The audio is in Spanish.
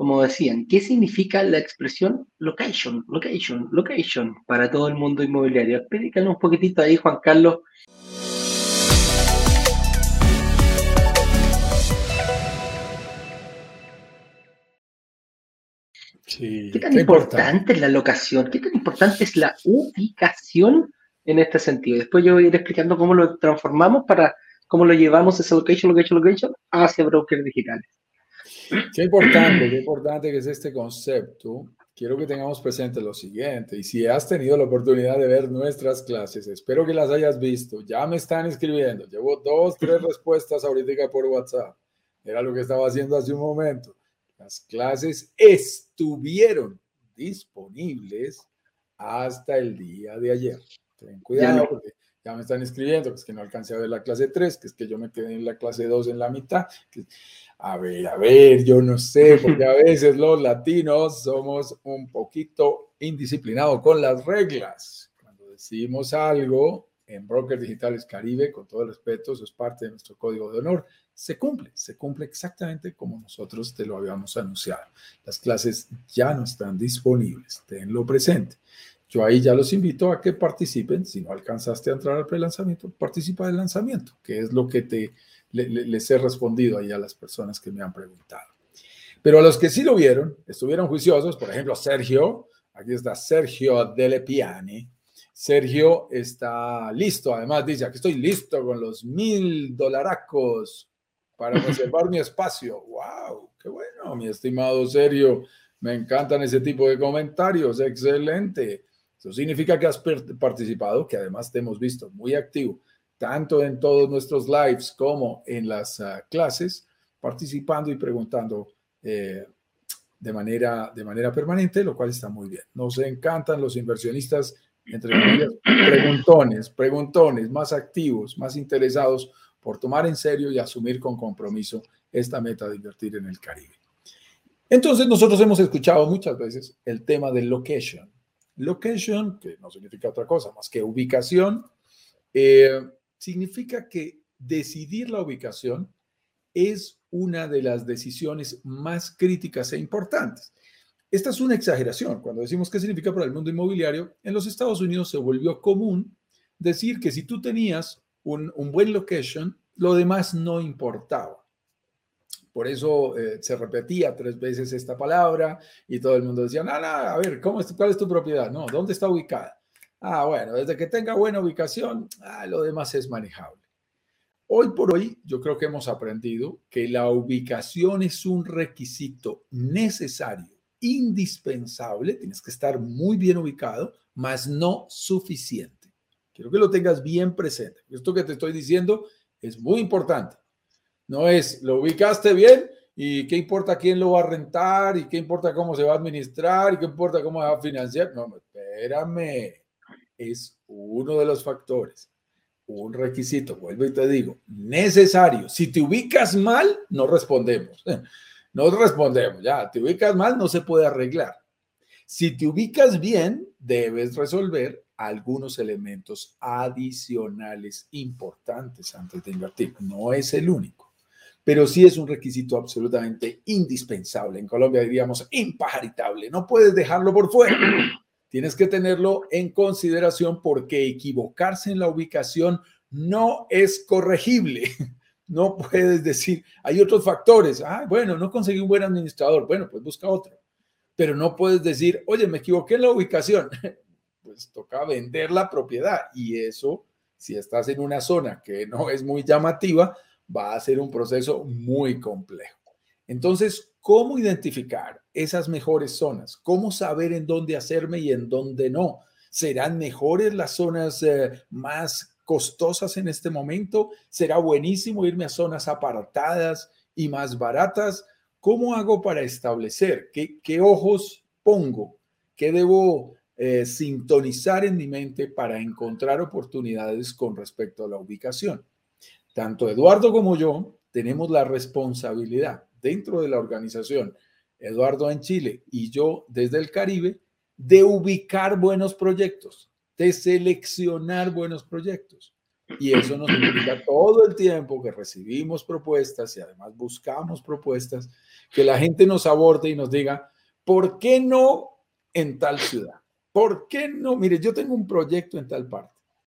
como decían, ¿qué significa la expresión location, location, location para todo el mundo inmobiliario? Explícanos un poquitito ahí, Juan Carlos. ¿Qué tan importante es la locación? ¿Qué tan importante es la ubicación en este sentido? Después yo voy a ir explicando cómo lo transformamos para cómo lo llevamos esa location, location, location hacia brokers digitales. Qué importante, qué importante que es este concepto. Quiero que tengamos presente lo siguiente, y si has tenido la oportunidad de ver nuestras clases, espero que las hayas visto. Ya me están escribiendo, llevo dos, tres respuestas ahorita por WhatsApp. Era lo que estaba haciendo hace un momento. Las clases estuvieron disponibles hasta el día de ayer. Ten cuidado porque ya me están escribiendo, que es que no alcancé a ver la clase 3, que es que yo me quedé en la clase 2 en la mitad. a ver, a ver, yo no sé, porque a veces los latinos somos un poquito indisciplinados con las reglas. Cuando decimos algo en Brokers Digitales Caribe, con todo el respeto, eso es parte de nuestro código de honor se cumple, se cumple exactamente como nosotros te lo habíamos anunciado. Las clases ya no están disponibles, tenlo presente. Yo ahí ya los invito a que participen. Si no alcanzaste a entrar al pre-lanzamiento, participa del lanzamiento, que es lo que te, les he respondido ahí a las personas que me han preguntado. Pero a los que sí lo vieron, estuvieron juiciosos, por ejemplo, Sergio, aquí está Sergio Delepiani. Sergio está listo, además dice, aquí estoy listo con los mil dolaracos para reservar mi espacio. ¡Wow! ¡Qué bueno, mi estimado Sergio! Me encantan ese tipo de comentarios. Excelente. Eso significa que has participado, que además te hemos visto muy activo, tanto en todos nuestros lives como en las ah, clases, participando y preguntando eh, de, manera, de manera permanente, lo cual está muy bien. Nos encantan los inversionistas, entre comillas, preguntones, preguntones, más activos, más interesados por tomar en serio y asumir con compromiso esta meta de invertir en el Caribe. Entonces, nosotros hemos escuchado muchas veces el tema del location. Location, que no significa otra cosa más que ubicación, eh, significa que decidir la ubicación es una de las decisiones más críticas e importantes. Esta es una exageración. Cuando decimos qué significa para el mundo inmobiliario, en los Estados Unidos se volvió común decir que si tú tenías un, buen location, lo demás no importaba. Por eso eh, se repetía tres veces esta palabra y todo el mundo decía, no, no, a ver, ¿cómo ¿cuál es tu propiedad? No, ¿dónde está ubicada? Ah, bueno, desde que tenga buena ubicación, ah, lo demás es manejable. Hoy por hoy, yo creo que hemos aprendido que la ubicación es un requisito necesario, indispensable, tienes que estar muy bien ubicado, mas no suficiente. Quiero que lo tengas bien presente. Esto que te estoy diciendo es muy importante. No es, lo ubicaste bien y qué importa quién lo va a rentar y qué importa cómo se va a administrar y qué importa cómo va a financiar. No, espérame. Es uno de los factores. Un requisito, vuelvo y te digo, necesario. Si te ubicas mal, no respondemos. No respondemos, ya, te ubicas mal, no se puede arreglar. Si te ubicas bien, debes resolver algunos elementos adicionales importantes antes de invertir. No es el único, pero sí es un requisito absolutamente indispensable. En Colombia diríamos impajaritable. No puedes dejarlo por fuera. Tienes que tenerlo en consideración porque equivocarse en la ubicación no es corregible. No puedes decir, hay otros factores. Ah, bueno, no conseguí un buen administrador. Bueno, pues busca otro. Pero no puedes decir, oye, me equivoqué en la ubicación pues toca vender la propiedad y eso, si estás en una zona que no es muy llamativa, va a ser un proceso muy complejo. Entonces, ¿cómo identificar esas mejores zonas? ¿Cómo saber en dónde hacerme y en dónde no? ¿Serán mejores las zonas eh, más costosas en este momento? ¿Será buenísimo irme a zonas apartadas y más baratas? ¿Cómo hago para establecer qué, ojos pongo? ¿Qué debo eh, sintonizar en mi mente para encontrar oportunidades con respecto a la ubicación. Tanto Eduardo como yo tenemos la responsabilidad dentro de la organización, Eduardo en Chile y yo desde el Caribe, de ubicar buenos proyectos, de seleccionar buenos proyectos. Y eso nos implica todo el tiempo que recibimos propuestas y además buscamos propuestas, que la gente nos aborde y nos diga, ¿por qué no en tal ciudad? ¿Por qué no? Mire, yo tengo un proyecto en tal parte.